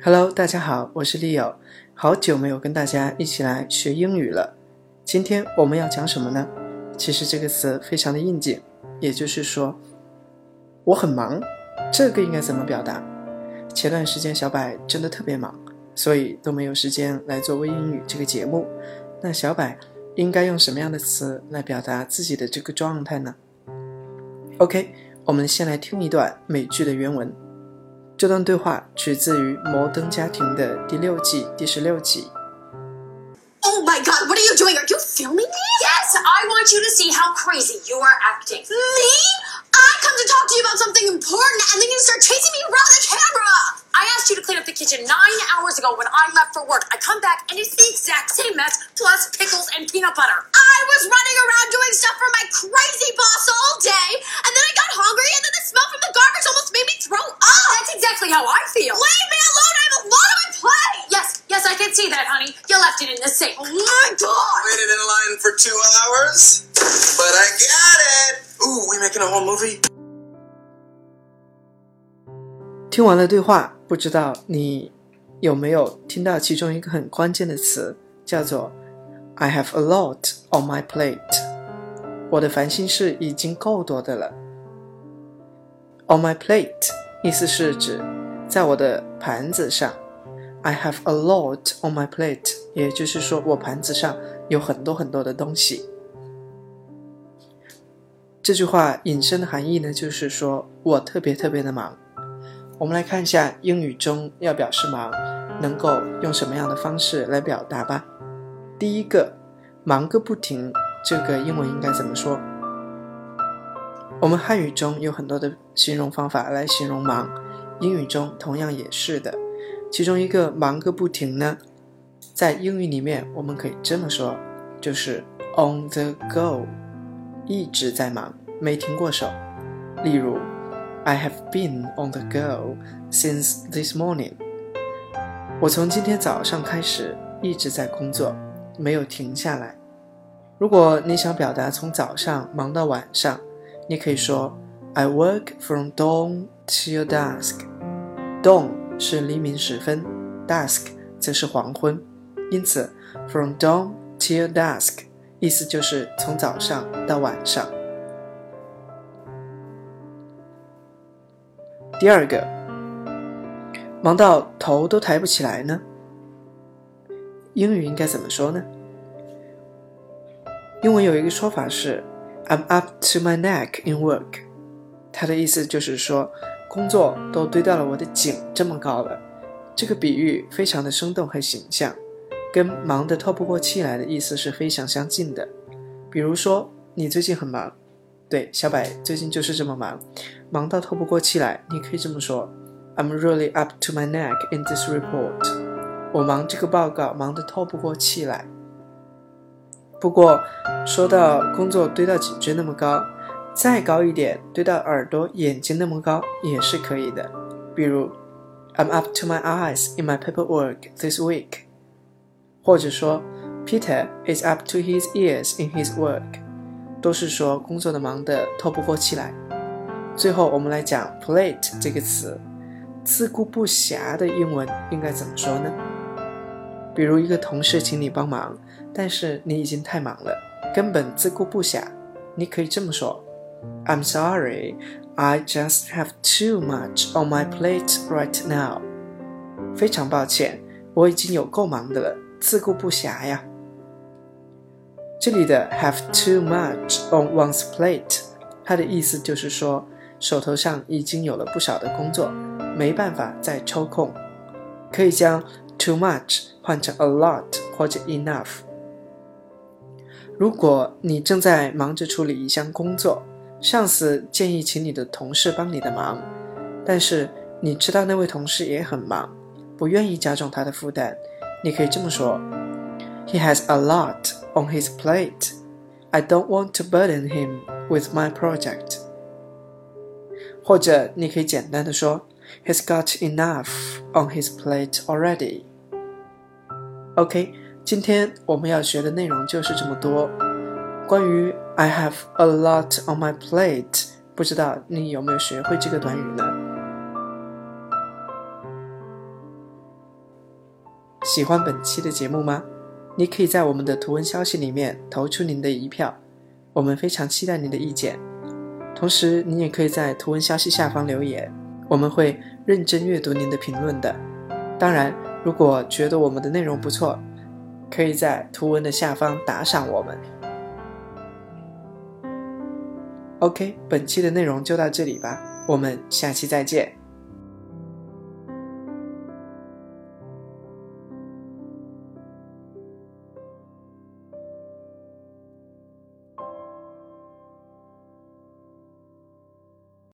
Hello，大家好，我是 Leo，好久没有跟大家一起来学英语了。今天我们要讲什么呢？其实这个词非常的应景，也就是说我很忙。这个应该怎么表达？前段时间小柏真的特别忙，所以都没有时间来做微英语这个节目。那小柏应该用什么样的词来表达自己的这个状态呢？OK，我们先来听一段美剧的原文。这段对话取自于《摩登家庭》的第六季第十六集。Oh my god, what are you doing? Are you filming me? Yes, I want you to see how crazy you are acting. Me? I come to talk to you about something important and then you start chasing me around the camera! I asked you to clean up the kitchen nine hours ago when I left for work. I come back and it's the exact same mess, plus pickles and peanut butter. I was running around doing stuff for my crazy boss all day, and then I got exactly how I feel. Leave me alone! I have a lot on my plate! Yes, yes, I can see that, honey. You left it in the sink. Oh my god! Waited in line for two hours, but I got it. Ooh, we making a whole movie? 听完了对话，不知道你有没有听到其中一个很关键的词，叫做 "I have a lot on my plate"。我的烦心事已经够多的了。On my plate 意思是指 在我的盘子上。I have a lot on my plate，也就是说我盘子上有很多很多的东西。这句话引申的含义呢，就是说我特别特别的忙。我们来看一下英语中要表示忙，能够用什么样的方式来表达吧。第一个，忙个不停，这个英文应该怎么说？我们汉语中有很多的形容方法来形容忙，英语中同样也是的。其中一个忙个不停呢，在英语里面我们可以这么说，就是 on the go，一直在忙，没停过手。例如，I have been on the go since this morning。我从今天早上开始一直在工作，没有停下来。如果你想表达从早上忙到晚上，你可以说 I work from dawn till dusk。dawn 是黎明时分，dusk 则是黄昏，因此 from dawn till dusk 意思就是从早上到晚上。第二个，忙到头都抬不起来呢？英语应该怎么说呢？英文有一个说法是 "I'm up to my neck in work"，它的意思就是说工作都堆到了我的颈这么高了。这个比喻非常的生动和形象，跟忙得透不过气来的意思是非常相近的。比如说，你最近很忙，对，小柏最近就是这么忙，忙到透不过气来。你可以这么说：I'm really up to my neck in this report。我忙这个报告忙得透不过气来。不过，说到工作堆到颈椎那么高，再高一点，堆到耳朵、眼睛那么高也是可以的。比如，I'm up to my eyes in my paperwork this week。或者说，Peter is up to his ears in his work。都是说工作的忙得透不过气来。最后，我们来讲 plate 这个词，自顾不暇的英文应该怎么说呢？比如一个同事请你帮忙，但是你已经太忙了，根本自顾不暇。你可以这么说：“I'm sorry, I just have too much on my plate right now。”非常抱歉，我已经有够忙的了，自顾不暇呀。这里的 “have too much on one's plate”，它的意思就是说手头上已经有了不少的工作，没办法再抽空。可以将 “too much” 换成 “a lot” 或者 “enough”。如果你正在忙着处理一项工作，上司建议请你的同事帮你的忙，但是你知道那位同事也很忙，不愿意加重他的负担，你可以这么说：“He has a lot on his plate. I don't want to burden him with my project.” 或者你可以简单的说：“He's got enough on his plate already.” OK，今天我们要学的内容就是这么多。关于 I have a lot on my plate，不知道你有没有学会这个短语呢？喜欢本期的节目吗？你可以在我们的图文消息里面投出您的一票，我们非常期待您的意见。同时，你也可以在图文消息下方留言，我们会认真阅读您的评论的。当然，如果觉得我们的内容不错，可以在图文的下方打赏我们。OK，本期的内容就到这里吧，我们下期再见。